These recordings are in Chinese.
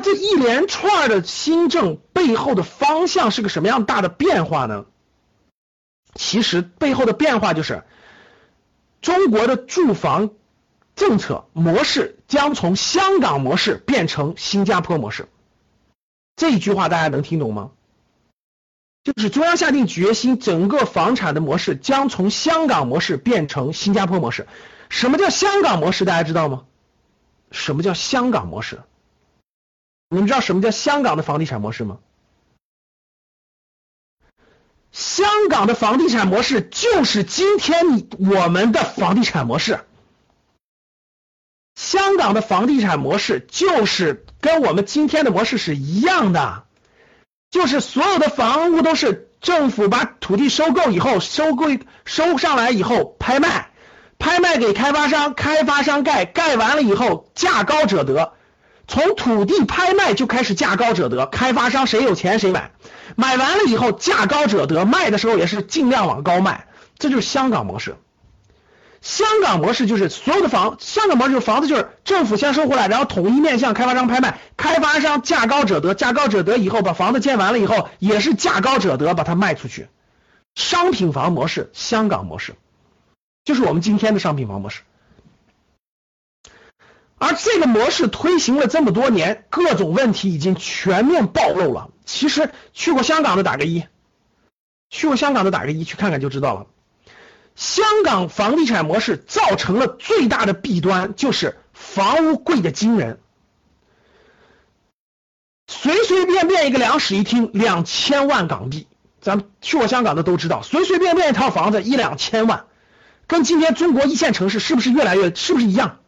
这一连串的新政背后的方向是个什么样大的变化呢？其实背后的变化就是中国的住房政策模式将从香港模式变成新加坡模式。这一句话大家能听懂吗？就是中央下定决心，整个房产的模式将从香港模式变成新加坡模式。什么叫香港模式？大家知道吗？什么叫香港模式？你们知道什么叫香港的房地产模式吗？香港的房地产模式就是今天你我们的房地产模式。香港的房地产模式就是跟我们今天的模式是一样的，就是所有的房屋都是政府把土地收购以后，收购收上来以后拍卖，拍卖给开发商，开发商盖，盖完了以后价高者得。从土地拍卖就开始价高者得，开发商谁有钱谁买，买完了以后价高者得，卖的时候也是尽量往高卖，这就是香港模式。香港模式就是所有的房，香港模式就是房子就是政府先收回来，然后统一面向开发商拍卖，开发商价高者得，价高者得以后把房子建完了以后也是价高者得，把它卖出去。商品房模式，香港模式，就是我们今天的商品房模式。而这个模式推行了这么多年，各种问题已经全面暴露了。其实去过香港的打个一，去过香港的打个一，去看看就知道了。香港房地产模式造成了最大的弊端，就是房屋贵的惊人，随随便便一个两室一厅两千万港币，咱们去过香港的都知道，随随便便一套房子一两千万，跟今天中国一线城市是不是越来越是不是一样？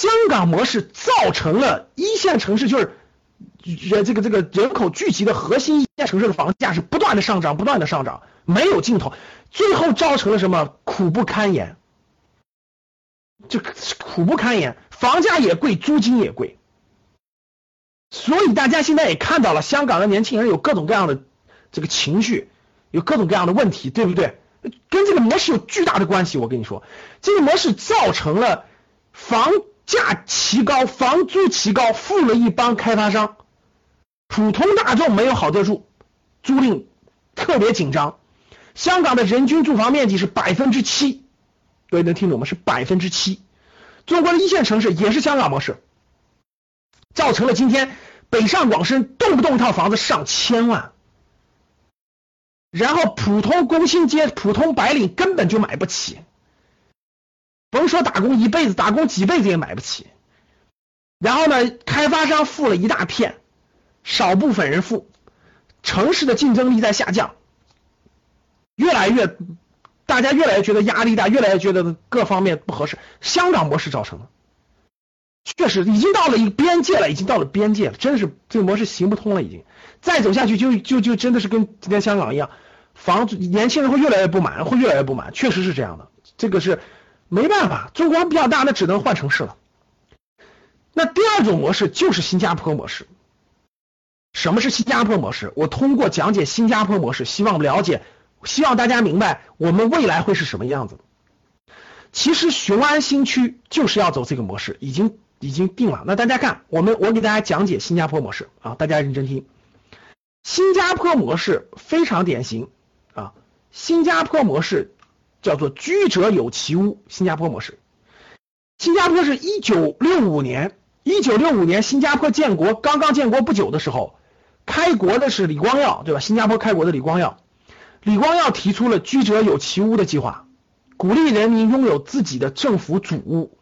香港模式造成了一线城市就是人这个这个人口聚集的核心一线城市的房价是不断的上涨，不断的上涨，没有尽头，最后造成了什么苦不堪言，就苦不堪言，房价也贵，租金也贵，所以大家现在也看到了，香港的年轻人有各种各样的这个情绪，有各种各样的问题，对不对？跟这个模式有巨大的关系。我跟你说，这个模式造成了房。价奇高，房租奇高，富了一帮开发商，普通大众没有好地住，租赁特别紧张。香港的人均住房面积是百分之七，各位能听懂吗？是百分之七。中国的一线城市也是香港模式，造成了今天北上广深动不动一套房子上千万，然后普通工薪阶、普通白领根本就买不起。甭说打工一辈子，打工几辈子也买不起。然后呢，开发商富了一大片，少部分人富，城市的竞争力在下降，越来越，大家越来越觉得压力大，越来越觉得各方面不合适。香港模式造成的，确实已经到了一个边界了，已经到了边界了，真的是这个模式行不通了，已经再走下去就就就真的是跟今天香港一样，房子年轻人会越来越不满，会越来越不满，确实是这样的，这个是。没办法，中国比较大，那只能换城市了。那第二种模式就是新加坡模式。什么是新加坡模式？我通过讲解新加坡模式，希望了解，希望大家明白我们未来会是什么样子。其实雄安新区就是要走这个模式，已经已经定了。那大家看，我们我给大家讲解新加坡模式啊，大家认真听。新加坡模式非常典型啊，新加坡模式。叫做居者有其屋，新加坡模式。新加坡是一九六五年，一九六五年新加坡建国，刚刚建国不久的时候，开国的是李光耀，对吧？新加坡开国的李光耀，李光耀提出了居者有其屋的计划，鼓励人民拥有自己的政府主屋。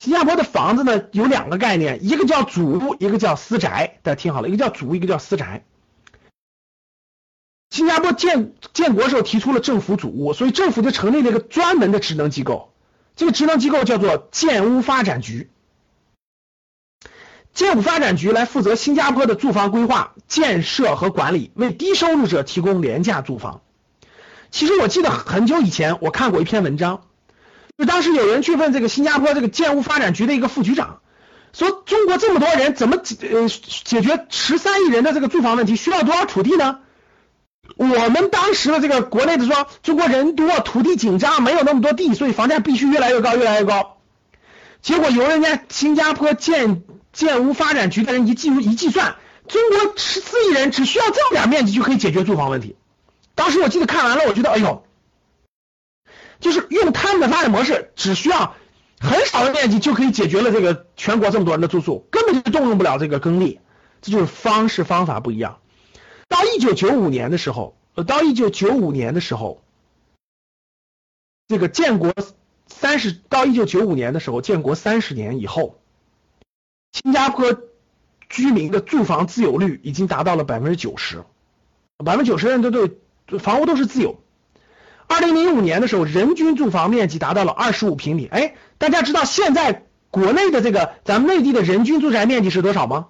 新加坡的房子呢有两个概念，一个叫主屋，一个叫私宅。大家听好了，一个叫主屋，一个叫私宅。新加坡建建国时候提出了政府主屋，所以政府就成立了一个专门的职能机构，这个职能机构叫做建屋发展局。建屋发展局来负责新加坡的住房规划、建设和管理，为低收入者提供廉价住房。其实我记得很久以前我看过一篇文章，就当时有人去问这个新加坡这个建屋发展局的一个副局长，说中国这么多人怎么解呃解决十三亿人的这个住房问题，需要多少土地呢？我们当时的这个国内的说中国人多，土地紧张，没有那么多地，所以房价必须越来越高，越来越高。结果由人家新加坡建建屋发展局的人一计一计算，中国十四亿人只需要这么点面积就可以解决住房问题。当时我记得看完了，我觉得哎呦，就是用他们的发展模式，只需要很少的面积就可以解决了这个全国这么多人的住宿，根本就动用不了这个耕地，这就是方式方法不一样。到一九九五年的时候，呃，到一九九五年的时候，这个建国。三十到一九九五年的时候，建国三十年以后，新加坡居民的住房自有率已经达到了百分之九十，百分之九十人都对房屋都是自有。二零零五年的时候，人均住房面积达到了二十五平米。哎，大家知道现在国内的这个咱们内地的人均住宅面积是多少吗？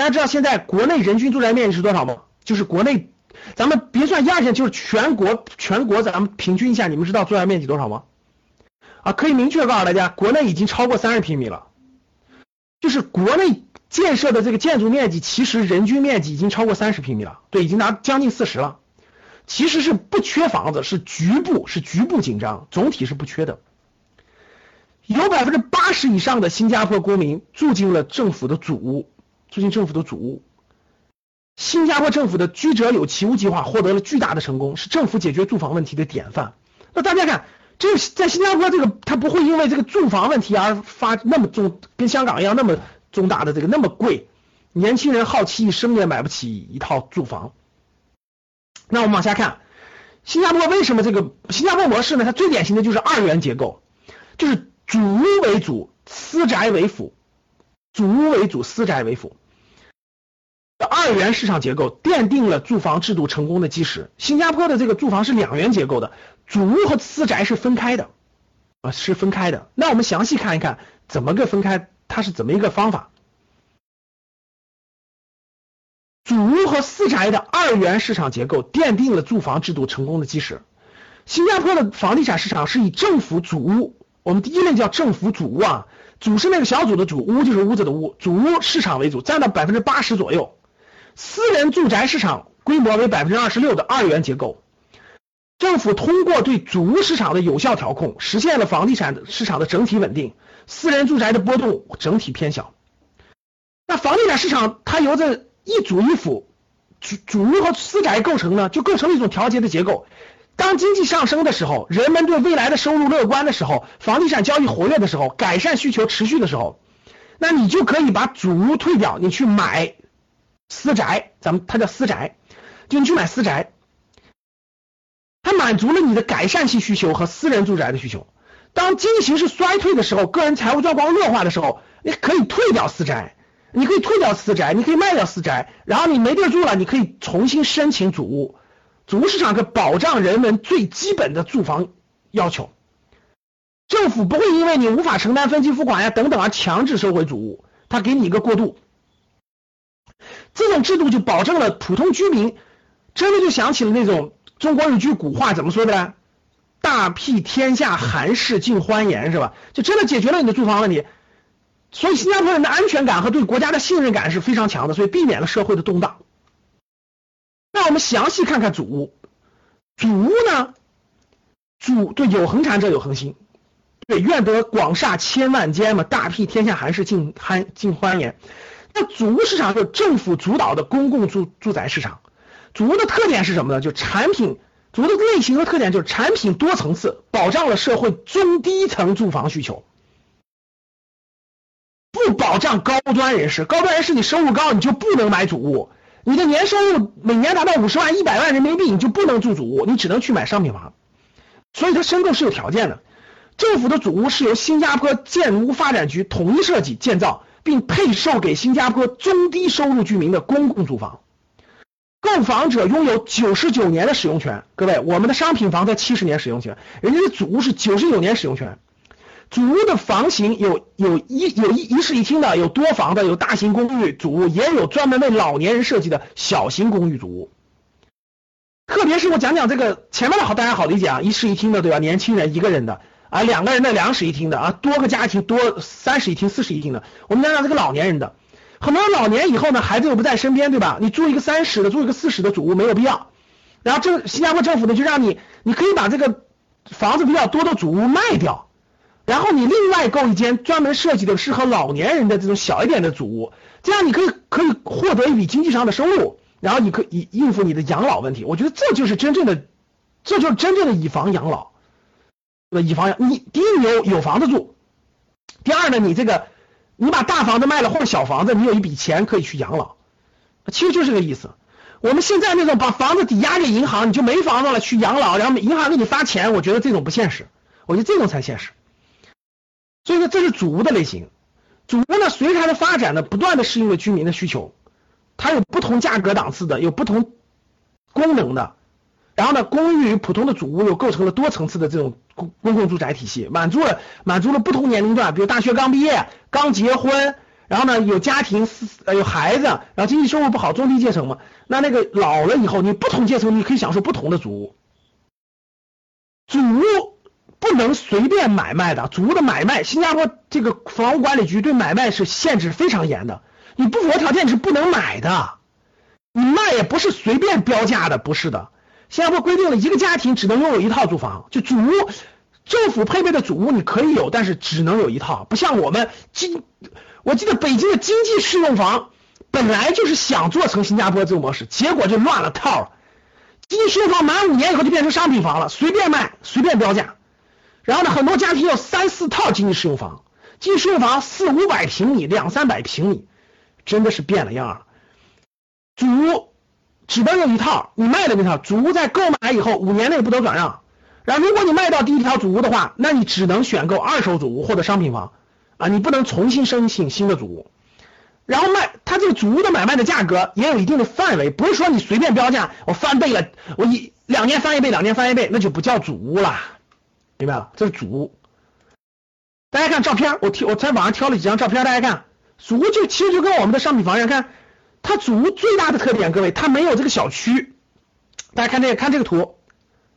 大家知道现在国内人均住宅面积是多少吗？就是国内。咱们别算一二线，就是全国全国咱们平均一下，你们知道住宅面积多少吗？啊，可以明确告诉大家，国内已经超过三十平米了。就是国内建设的这个建筑面积，其实人均面积已经超过三十平米了，对，已经达将近四十了。其实是不缺房子，是局部是局部紧张，总体是不缺的。有百分之八十以上的新加坡公民住进了政府的主屋，促进政府的主屋。新加坡政府的居者有其屋计划获得了巨大的成功，是政府解决住房问题的典范。那大家看，这在新加坡这个，它不会因为这个住房问题而发那么重，跟香港一样那么重大的这个那么贵，年轻人耗其一生也买不起一套住房。那我们往下看，新加坡为什么这个新加坡模式呢？它最典型的就是二元结构，就是主屋为主，私宅为辅，主屋为主，私宅为辅。二元市场结构奠定了住房制度成功的基石。新加坡的这个住房是两元结构的，主屋和私宅是分开的，啊是分开的。那我们详细看一看怎么个分开，它是怎么一个方法？主屋和私宅的二元市场结构奠定了住房制度成功的基石。新加坡的房地产市场是以政府主屋，我们第一类叫政府主屋啊，主是那个小组的主，屋就是屋子的屋，主屋市场为主，占到百分之八十左右。私人住宅市场规模为百分之二十六的二元结构，政府通过对主屋市场的有效调控，实现了房地产市场的整体稳定，私人住宅的波动整体偏小。那房地产市场它由这一主一辅，主主屋和私宅构成呢，就构成了一种调节的结构。当经济上升的时候，人们对未来的收入乐观的时候，房地产交易活跃的时候，改善需求持续的时候，那你就可以把主屋退掉，你去买。私宅，咱们它叫私宅，就你去买私宅，它满足了你的改善性需求和私人住宅的需求。当经济形势衰退的时候，个人财务状况恶化的时候，你可以退掉私宅，你可以退掉私宅，你可以卖掉私宅，然后你没地住了，你可以重新申请主屋。主屋市场可保障人们最基本的住房要求，政府不会因为你无法承担分期付款呀等等而强制收回主屋，它给你一个过渡。这种制度就保证了普通居民，真的就想起了那种中国有句古话怎么说的呢？大庇天下寒士尽欢颜是吧？就真的解决了你的住房问题。所以新加坡人的安全感和对国家的信任感是非常强的，所以避免了社会的动荡。那我们详细看看主屋，主屋呢，主对有恒产者有恒心，对愿得广厦千万间嘛，大庇天下寒士尽欢尽欢颜。那主屋市场就是政府主导的公共住住宅市场，主屋的特点是什么呢？就产品，主屋的类型和特点就是产品多层次，保障了社会中低层住房需求，不保障高端人士。高端人士你收入高，你就不能买主屋，你的年收入每年达到五十万、一百万人民币，你就不能住主屋，你只能去买商品房。所以它申购是有条件的，政府的主屋是由新加坡建屋发展局统一设计建造。并配售给新加坡中低收入居民的公共住房，购房者拥有九十九年的使用权。各位，我们的商品房才七十年使用权，人家的主屋是九十九年使用权。主屋的房型有有一有一一室一厅的，有多房的，有大型公寓主屋，也有专门为老年人设计的小型公寓主屋。特别是我讲讲这个前面的好，大家好理解啊，一室一厅的对吧？年轻人一个人的啊，两个人的两室一厅的啊，多个家庭多三室一厅、四室一厅的。我们讲讲这个老年人的，很多老年以后呢，孩子又不在身边对吧？你住一个三室的，住一个四室的主屋没有必要。然后政新加坡政府呢就让你，你可以把这个房子比较多的主屋卖掉。然后你另外购一间专门设计的适合老年人的这种小一点的主屋，这样你可以可以获得一笔经济上的收入，然后你可以应付你的养老问题。我觉得这就是真正的，这就是真正的以房养老。以房养你，第一你有有房子住，第二呢你这个你把大房子卖了或者小房子，你有一笔钱可以去养老，其实就是这个意思。我们现在那种把房子抵押给银行，你就没房子了去养老，然后银行给你发钱，我觉得这种不现实，我觉得这种才现实。所以说这是主屋的类型，主屋呢随着它的发展呢，不断的适应了居民的需求，它有不同价格档次的，有不同功能的，然后呢，公寓与普通的主屋又构成了多层次的这种公公共住宅体系，满足了满足了不同年龄段，比如大学刚毕业、刚结婚，然后呢有家庭、呃有孩子，然后经济收入不好，中低阶层嘛，那那个老了以后，你不同阶层你可以享受不同的主屋，主屋。不能随便买卖的，主屋的买卖，新加坡这个房屋管理局对买卖是限制非常严的，你不符合条件你是不能买的，你卖也不是随便标价的，不是的。新加坡规定了一个家庭只能拥有一套住房，就主屋，政府配备的主屋你可以有，但是只能有一套，不像我们经，我记得北京的经济适用房本来就是想做成新加坡这种模式，结果就乱了套了，经济适用房满五年以后就变成商品房了，随便卖，随便标价。然后呢，很多家庭有三四套经济适用房，经济适用房四五百平米、两三百平米，真的是变了样了。主屋只能有一套，你卖的那套主屋在购买以后五年内不得转让。然后如果你卖到第一条主屋的话，那你只能选购二手主屋或者商品房啊，你不能重新申请新的主屋。然后卖它这个主屋的买卖的价格也有一定的范围，不是说你随便标价，我翻倍了，我一两年翻一倍，两年翻一倍，那就不叫主屋了。明白了，这是主屋。大家看照片，我挑我在网上挑了几张照片，大家看，主屋就其实就跟我们的商品房一样，看它主屋最大的特点，各位它没有这个小区。大家看这个，看这个图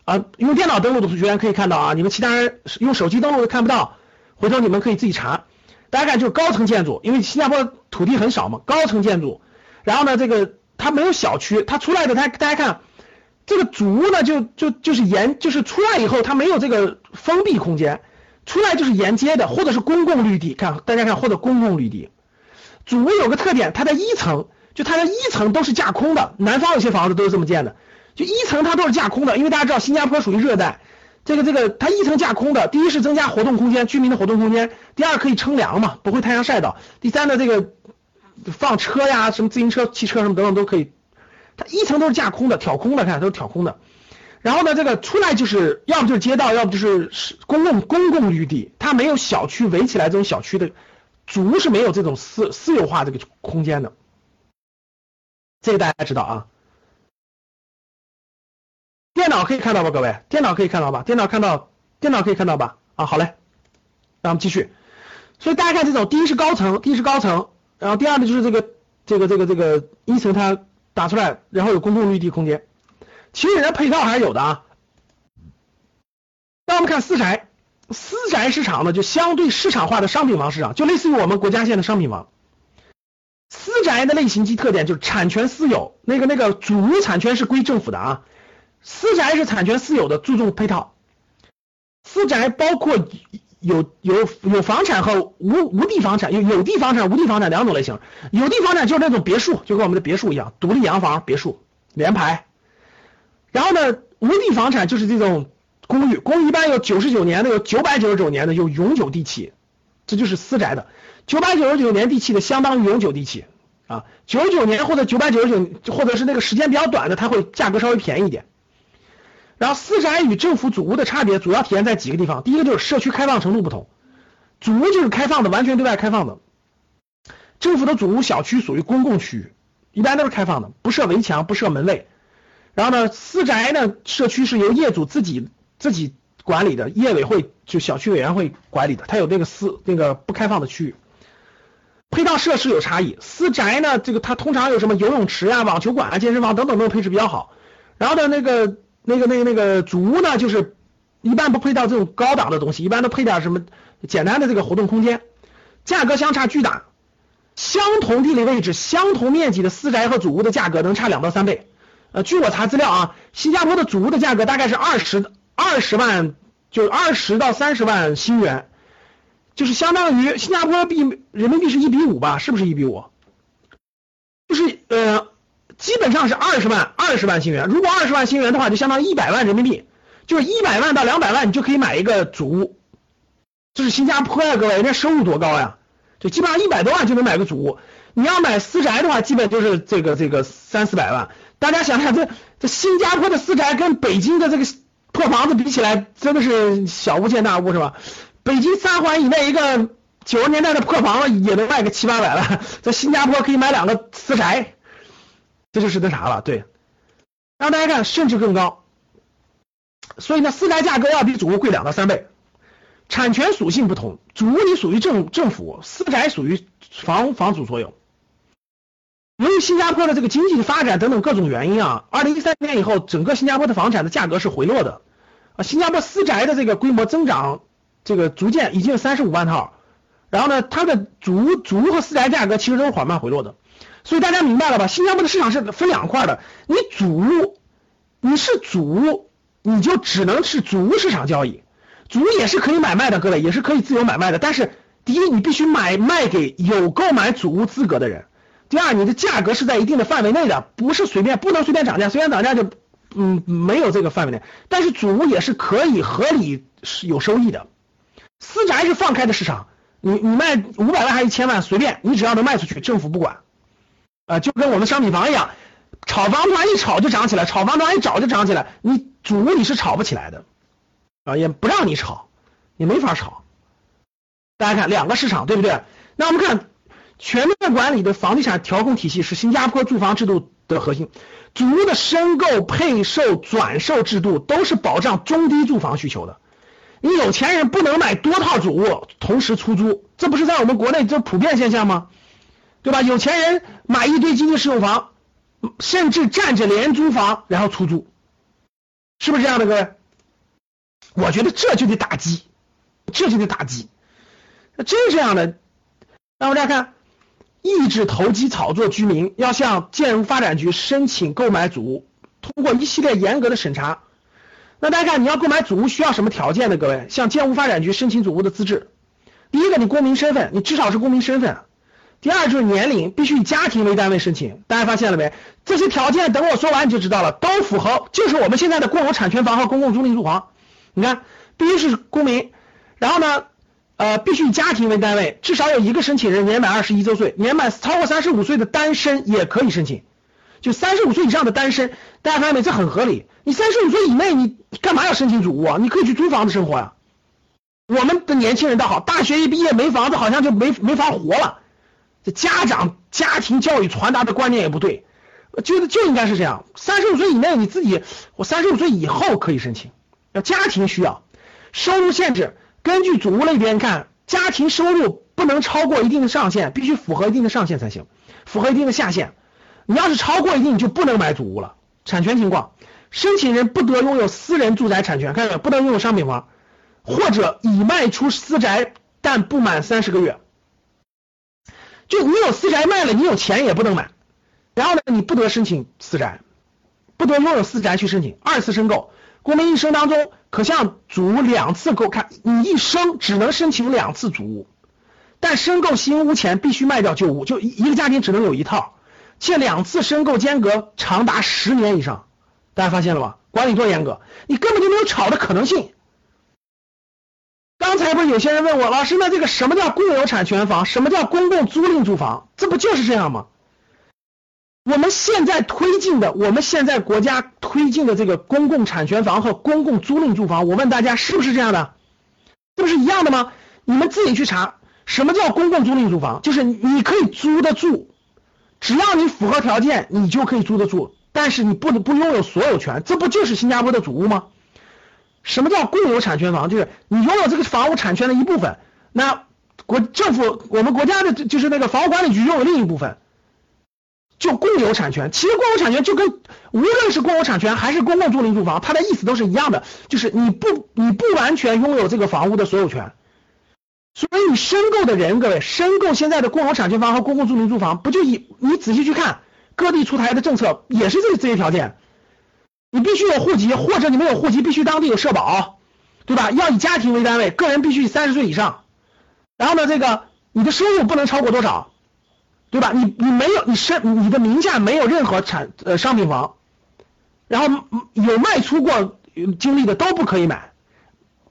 啊，用电脑登录的同学可以看到啊，你们其他人用手机登录都看不到，回头你们可以自己查。大家看就是高层建筑，因为新加坡土地很少嘛，高层建筑。然后呢，这个它没有小区，它出来的，它大家看。这个主屋呢，就就就是沿，就是出来以后它没有这个封闭空间，出来就是沿街的，或者是公共绿地。看大家看，或者公共绿地。主屋有个特点，它在一层就它的一层都是架空的，南方有些房子都是这么建的，就一层它都是架空的，因为大家知道新加坡属于热带，这个这个它一层架空的，第一是增加活动空间，居民的活动空间；第二可以乘凉嘛，不会太阳晒到；第三呢，这个放车呀，什么自行车、汽车什么等等都可以。它一层都是架空的，挑空的，看都是挑空的。然后呢，这个出来就是要不就是街道，要不就是公共公共绿地，它没有小区围起来这种小区的，足是没有这种私私有化这个空间的。这个大家知道啊？电脑可以看到吧，各位？电脑可以看到吧？电脑看到，电脑可以看到吧？啊，好嘞，那我们继续。所以大家看这种，第一是高层，第一是高层，然后第二呢就是这个这个这个这个一层它。打出来，然后有公共绿地空间，其实人家配套还是有的啊。那我们看私宅，私宅市场呢就相对市场化的商品房市场，就类似于我们国家现的商品房。私宅的类型及特点就是产权私有，那个那个主屋产权是归政府的啊，私宅是产权私有的，注重配套。私宅包括。有有有房产和无无地房产，有有地房产、无地房产两种类型。有地房产就是那种别墅，就跟我们的别墅一样，独立洋房、别墅连排。然后呢，无地房产就是这种公寓，公寓一般有九十九年的，有九百九十九年的，有永久地契，这就是私宅的。九百九十九年地契的相当于永久地契啊，九九年或者九百九十九，或者是那个时间比较短的，它会价格稍微便宜一点。然后私宅与政府主屋的差别主要体现在几个地方，第一个就是社区开放程度不同，主屋就是开放的，完全对外开放的，政府的主屋小区属于公共区域，一般都是开放的，不设围墙，不设门卫。然后呢，私宅呢，社区是由业主自己自己管理的，业委会就小区委员会管理的，它有那个私那个不开放的区域。配套设施有差异，私宅呢，这个它通常有什么游泳池啊、网球馆啊、健身房等等都配置比较好。然后呢，那个那个那个那个主屋呢，就是一般不配套这种高档的东西，一般都配点什么简单的这个活动空间，价格相差巨大。相同地理位置、相同面积的私宅和主屋的价格能差两到三倍。呃，据我查资料啊，新加坡的主屋的价格大概是二十二十万，就二十到三十万新元，就是相当于新加坡币人民币是一比五吧？是不是一比五？就是呃，基本上是二十万二十万新元。如果二十万新元的话，就相当于一百万人民币，就是一百万到两百万，你就可以买一个主屋。这是新加坡呀，各位，人家收入多高呀？就基本上一百多万就能买个主屋。你要买私宅的话，基本就是这个这个三四百万。大家想想，这这新加坡的私宅跟北京的这个破房子比起来，真的是小巫见大巫，是吧？北京三环以内一个九十年代的破房子也能卖个七八百万，在新加坡可以买两个私宅，这就是那啥了，对。让大家看，甚至更高。所以呢，私宅价格要比主屋贵两到三倍。产权属性不同，主屋你属于政政府，私宅属于房房主所有。由于新加坡的这个经济发展等等各种原因啊，二零一三年以后，整个新加坡的房产的价格是回落的啊。新加坡私宅的这个规模增长，这个逐渐已经有三十五万套，然后呢，它的主主屋和私宅价格其实都是缓慢回落的。所以大家明白了吧？新加坡的市场是分两块的，你主你是主，你就只能是主屋市场交易，主屋也是可以买卖的，各位也是可以自由买卖的。但是第一，你必须买卖给有购买主屋资格的人。第二，你的价格是在一定的范围内的，不是随便，不能随便涨价，随便涨价就，嗯，没有这个范围内。但是主屋也是可以合理有收益的，私宅是放开的市场，你你卖五百万还是一千万随便，你只要能卖出去，政府不管，啊，就跟我们商品房一样，炒房突然一炒就涨起来，炒房突然一炒就涨起来，你主屋你是炒不起来的，啊，也不让你炒，也没法炒。大家看两个市场对不对？那我们看。全面管理的房地产调控体系是新加坡住房制度的核心，主屋的申购、配售、转售制度都是保障中低住房需求的。你有钱人不能买多套主卧同时出租，这不是在我们国内这普遍现象吗？对吧？有钱人买一堆经济适用房，甚至占着廉租房然后出租，是不是这样的各位？我觉得这就得打击，这就得打击，真是这样的。那我们再看。抑制投机炒作，居民要向建屋发展局申请购买主屋，通过一系列严格的审查。那大家看，你要购买祖屋需要什么条件呢？各位，向建屋发展局申请祖屋的资质，第一个，你公民身份，你至少是公民身份；第二就是年龄，必须以家庭为单位申请。大家发现了没？这些条件等我说完你就知道了，都符合，就是我们现在的共有产权房和公共租赁住房。你看，必须是公民，然后呢？呃，必须以家庭为单位，至少有一个申请人年满二十一周岁，年满超过三十五岁的单身也可以申请。就三十五岁以上的单身，大家发现没？这很合理。你三十五岁以内，你干嘛要申请祖屋啊？你可以去租房子生活呀。我们的年轻人倒好，大学一毕业没房子，好像就没没法活了。这家长家庭教育传达的观念也不对，就就应该是这样。三十五岁以内，你自己，我三十五岁以后可以申请，要家庭需要，收入限制。根据祖屋类别看，家庭收入不能超过一定的上限，必须符合一定的上限才行，符合一定的下限。你要是超过一定，你就不能买祖屋了。产权情况，申请人不得拥有私人住宅产权，看到没有？不能拥有商品房，或者已卖出私宅但不满三十个月。就你有私宅卖了，你有钱也不能买。然后呢，你不得申请私宅，不得拥有私宅去申请二次申购。公民一生当中可向主屋两次购看，你一生只能申请两次主屋，但申购新屋前必须卖掉旧屋，就一个家庭只能有一套，且两次申购间隔长达十年以上。大家发现了吧？管理多严格，你根本就没有炒的可能性。刚才不是有些人问我，老师，那这个什么叫共有产权房？什么叫公共租赁住房？这不就是这样吗？我们现在推进的，我们现在国家推进的这个公共产权房和公共租赁住房，我问大家是不是这样的？这不是一样的吗？你们自己去查，什么叫公共租赁住房？就是你可以租得住，只要你符合条件，你就可以租得住，但是你不能不拥有所有权，这不就是新加坡的主屋吗？什么叫共有产权房？就是你拥有这个房屋产权的一部分，那国政府我们国家的就是那个房屋管理局拥有另一部分，就共有产权。其实共有产权就跟无论是共有产权还是公共租赁住房，它的意思都是一样的，就是你不你不完全拥有这个房屋的所有权。所以你申购的人，各位申购现在的共有产权房和公共租赁住房，不就以你仔细去看各地出台的政策，也是这这些条件。你必须有户籍，或者你没有户籍，必须当地有社保，对吧？要以家庭为单位，个人必须三十岁以上。然后呢，这个你的收入不能超过多少，对吧？你你没有你身你的名下没有任何产呃商品房，然后有卖出过经历的都不可以买，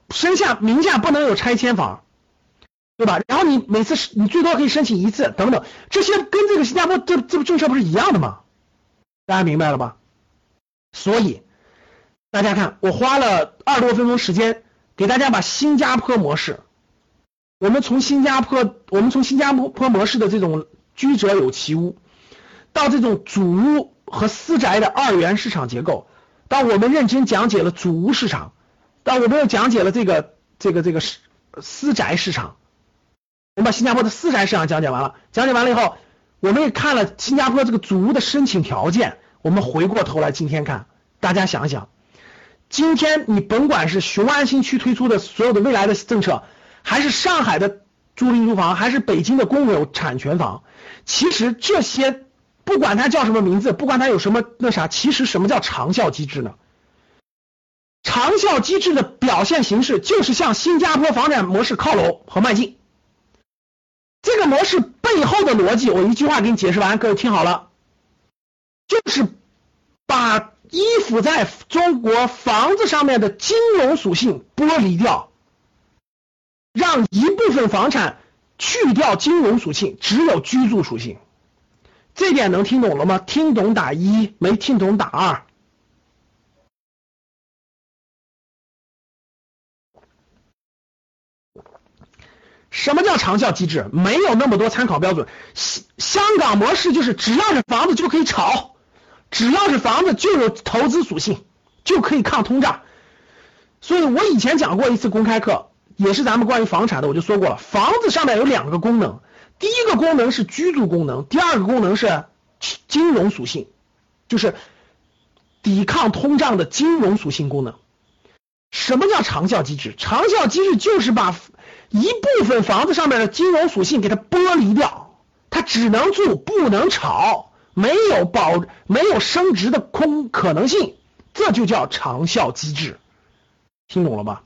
身下名下不能有拆迁房，对吧？然后你每次你最多可以申请一次，等等，这些跟这个新加坡这这政策不是一样的吗？大家明白了吧？所以，大家看，我花了二十多分钟时间给大家把新加坡模式，我们从新加坡，我们从新加坡模式的这种居者有其屋，到这种主屋和私宅的二元市场结构，到我们认真讲解了主屋市场，到我们又讲解了这个这个这个私私宅市场，我们把新加坡的私宅市场讲解完了，讲解完了以后，我们也看了新加坡这个祖屋的申请条件。我们回过头来，今天看，大家想想，今天你甭管是雄安新区推出的所有的未来的政策，还是上海的租赁住房，还是北京的公有产权房，其实这些不管它叫什么名字，不管它有什么那啥，其实什么叫长效机制呢？长效机制的表现形式就是向新加坡房产模式靠拢和迈进。这个模式背后的逻辑，我一句话给你解释完，各位听好了。就是把依附在中国房子上面的金融属性剥离掉，让一部分房产去掉金融属性，只有居住属性。这点能听懂了吗？听懂打一，没听懂打二。什么叫长效机制？没有那么多参考标准。香香港模式就是只要是房子就可以炒。只要是房子就有投资属性，就可以抗通胀。所以我以前讲过一次公开课，也是咱们关于房产的，我就说过了，房子上面有两个功能，第一个功能是居住功能，第二个功能是金融属性，就是抵抗通胀的金融属性功能。什么叫长效机制？长效机制就是把一部分房子上面的金融属性给它剥离掉，它只能住不能炒。没有保没有升值的空可能性，这就叫长效机制，听懂了吧？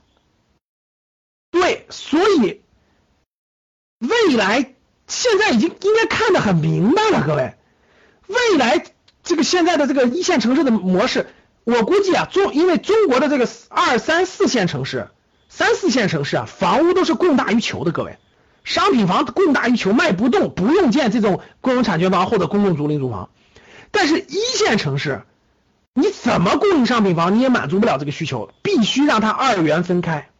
对，所以未来现在已经应该看得很明白了，各位，未来这个现在的这个一线城市的模式，我估计啊，中因为中国的这个二三四线城市、三四线城市啊，房屋都是供大于求的，各位。商品房供大于求，卖不动，不用建这种公有产权房或者公共租赁住房。但是一线城市，你怎么供应商品房，你也满足不了这个需求，必须让它二元分开。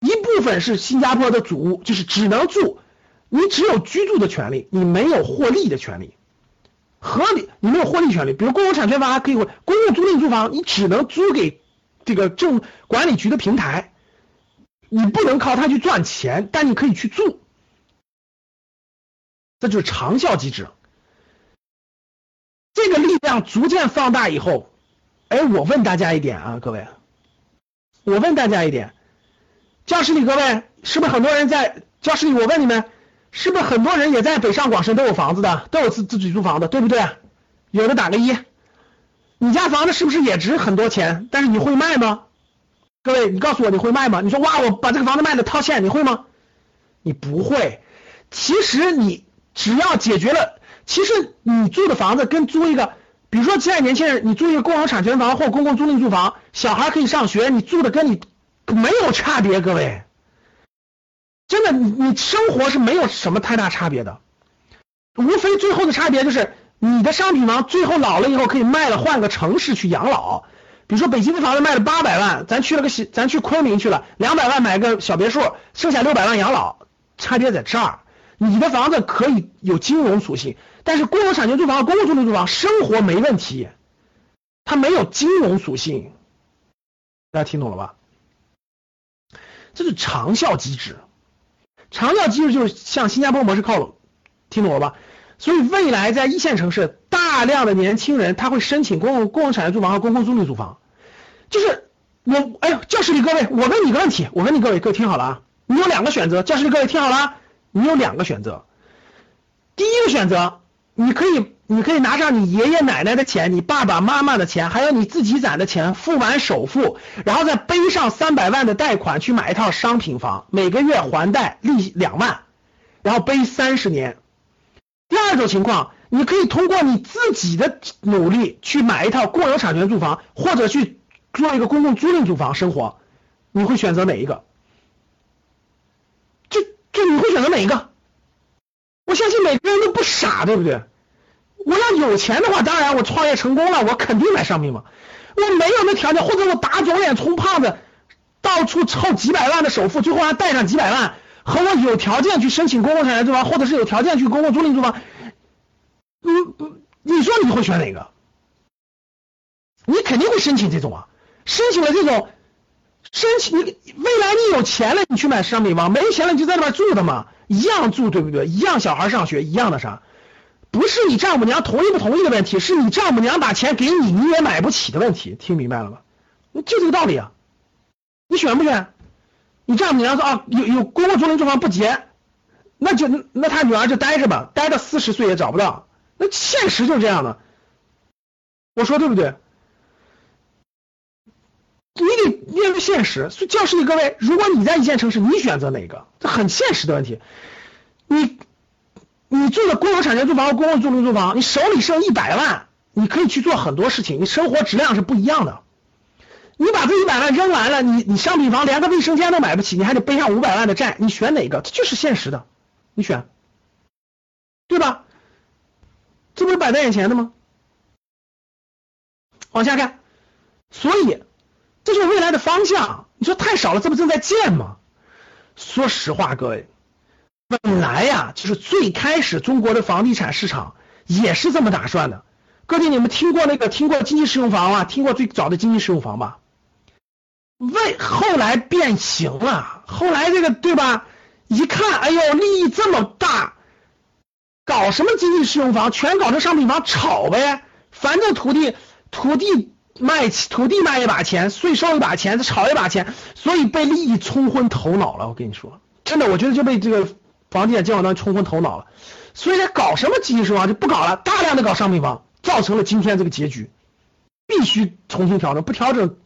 一部分是新加坡的主屋，就是只能住，你只有居住的权利，你没有获利的权利。合理，你没有获利权利。比如公有产权房还可以，公共租赁住房你只能租给这个政管理局的平台。你不能靠它去赚钱，但你可以去住，这就是长效机制。这个力量逐渐放大以后，哎，我问大家一点啊，各位，我问大家一点，教室里各位是不是很多人在教室里？我问你们，是不是很多人也在北上广深都有房子的，都有自自己租房的，对不对？有的打个一。你家房子是不是也值很多钱？但是你会卖吗？各位，你告诉我你会卖吗？你说哇，我把这个房子卖了套现，你会吗？你不会。其实你只要解决了，其实你住的房子跟租一个，比如说现在年轻人，你租一个共有产权房或公共租赁住房，小孩可以上学，你住的跟你没有差别。各位，真的，你你生活是没有什么太大差别的，无非最后的差别就是你的商品房最后老了以后可以卖了，换个城市去养老。比如说北京的房子卖了八百万，咱去了个，咱去昆明去了，两百万买个小别墅，剩下六百万养老，差别在这儿。你的房子可以有金融属性，但是公有产权住房、公共租赁住房生活没问题，它没有金融属性。大家听懂了吧？这是长效机制。长效机制就是向新加坡模式靠拢，听懂了吧？所以未来在一线城市，大量的年轻人他会申请公共公共产业住房和公共租赁住房。就是我，哎呦，教室里各位，我问你个问题，我问你各位，各位听好了啊，你有两个选择，教室里各位听好了，你有两个选择。第一个选择，你可以，你可以拿上你爷爷奶奶的钱，你爸爸妈妈的钱，还有你自己攒的钱，付完首付，然后再背上三百万的贷款去买一套商品房，每个月还贷利两万，然后背三十年。第二种情况，你可以通过你自己的努力去买一套共有产权住房，或者去做一个公共租赁住房生活，你会选择哪一个？就就你会选择哪一个？我相信每个人都不傻，对不对？我要有钱的话，当然我创业成功了，我肯定买商品房。我没有那条件，或者我打肿脸充胖子，到处凑几百万的首付，最后还贷上几百万，和我有条件去申请公共产权住房，或者是有条件去公共租赁住房，嗯，你说你会选哪个？你肯定会申请这种啊，申请了这种，申请你未来你有钱了，你去买商品房，没钱了你就在那边住的嘛。一样住对不对？一样小孩上学，一样的啥？不是你丈母娘同意不同意的问题，是你丈母娘把钱给你，你也买不起的问题。听明白了吗？就这个道理啊！你选不选？你丈母娘说啊，有有公共租赁住房不结，那就那他女儿就待着吧，待到四十岁也找不到。那现实就是这样的，我说对不对？你得面对现实，所以教室里各位，如果你在一线城市，你选择哪个？这很现实的问题。你你住的公有产权住房和公共租赁住房，你手里剩一百万，你可以去做很多事情，你生活质量是不一样的。你把这一百万扔完了，你你商品房连个卫生间都买不起，你还得背上五百万的债，你选哪个？这就是现实的，你选，对吧？这不是摆在眼前的吗？往下看，所以。这就是未来的方向，你说太少了，这不正在建吗？说实话，各位，本来呀，就是最开始中国的房地产市场也是这么打算的。各位，你们听过那个听过经济适用房吗？听过最早的经济适用房吧？为后来变形了，后来这个对吧？一看，哎呦，利益这么大，搞什么经济适用房？全搞成商品房炒呗，反正土地土地。卖土地卖一把钱，税收一把钱，再炒一把钱，所以被利益冲昏头脑了。我跟你说，真的，我觉得就被这个房地产监管端冲昏头脑了。所以在搞什么经济适房就不搞了，大量的搞商品房，造成了今天这个结局。必须重新调整，不调整，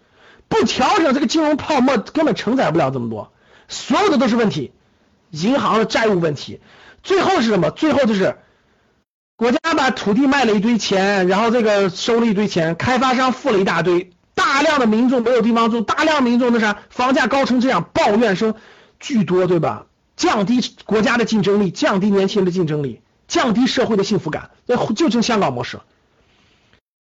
不调整，这个金融泡沫根本承载不了这么多，所有的都是问题，银行的债务问题，最后是什么？最后就是。国家把土地卖了一堆钱，然后这个收了一堆钱，开发商付了一大堆，大量的民众没有地方住，大量民众那啥，房价高成这样，抱怨声巨多，对吧？降低国家的竞争力，降低年轻人的竞争力，降低社会的幸福感，那就成香港模式了，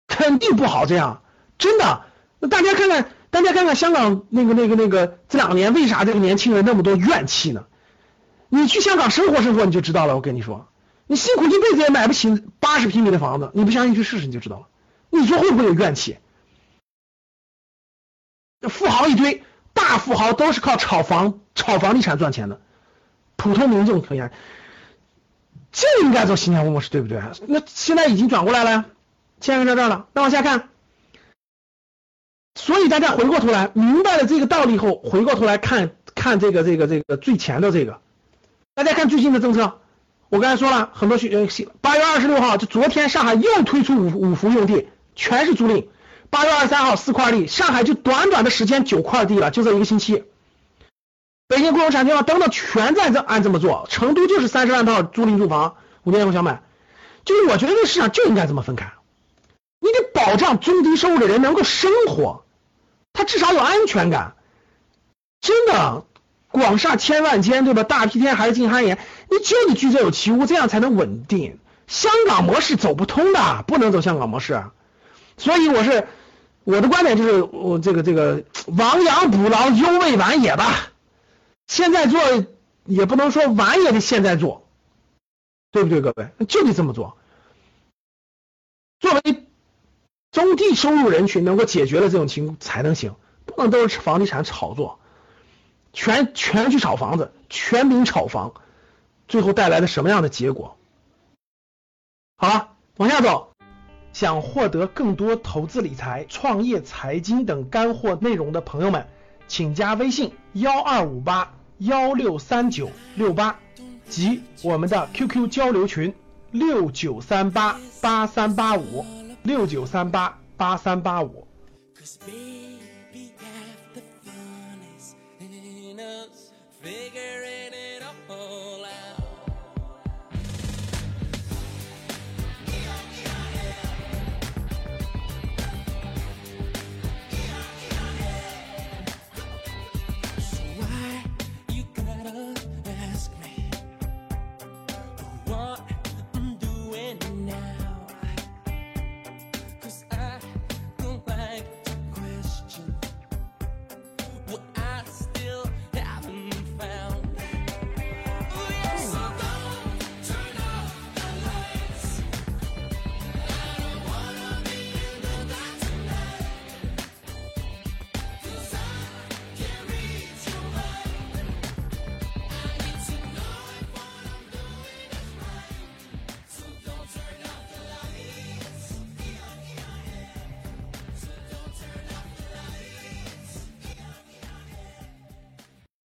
肯定不好这样，真的。那大家看看，大家看看香港那个那个那个这两年为啥这个年轻人那么多怨气呢？你去香港生活生活你就知道了，我跟你说。你辛苦一辈子也买不起八十平米的房子，你不相信去试试你就知道了。你说会不会有怨气？富豪一堆，大富豪都是靠炒房、炒房地产赚钱的，普通民众可以，就应该做新加坡模式，对不对？那现在已经转过来了，现在这儿了。那往下看，所以大家回过头来明白了这个道理后，回过头来看看这个这个这个最前的这个，大家看最近的政策。我刚才说了很多学，八月二十六号，就昨天上海又推出五五幅用地，全是租赁。八月二十三号四块地，上海就短短的时间九块地了，就这一个星期。北京共有产权房等等全在这按这么做，成都就是三十万套租赁住房，五年后想买，就是我觉得这个市场就应该这么分开，你得保障中低收入的人能够生活，他至少有安全感，真的。广厦千万间，对吧？大批天还是进酣言，你就得居者有其屋，这样才能稳定。香港模式走不通的，不能走香港模式。所以我是我的观点就是，我这个这个亡羊补牢，犹未晚也吧。现在做也不能说晚也得现在做，对不对，各位？就得这么做。作为中低收入人群，能够解决了这种情况才能行，不能都是房地产炒作。全全去炒房子，全民炒房，最后带来的什么样的结果？好了，往下走。想获得更多投资理财、创业财经等干货内容的朋友们，请加微信幺二五八幺六三九六八及我们的 QQ 交流群六九三八八三八五六九三八八三八五。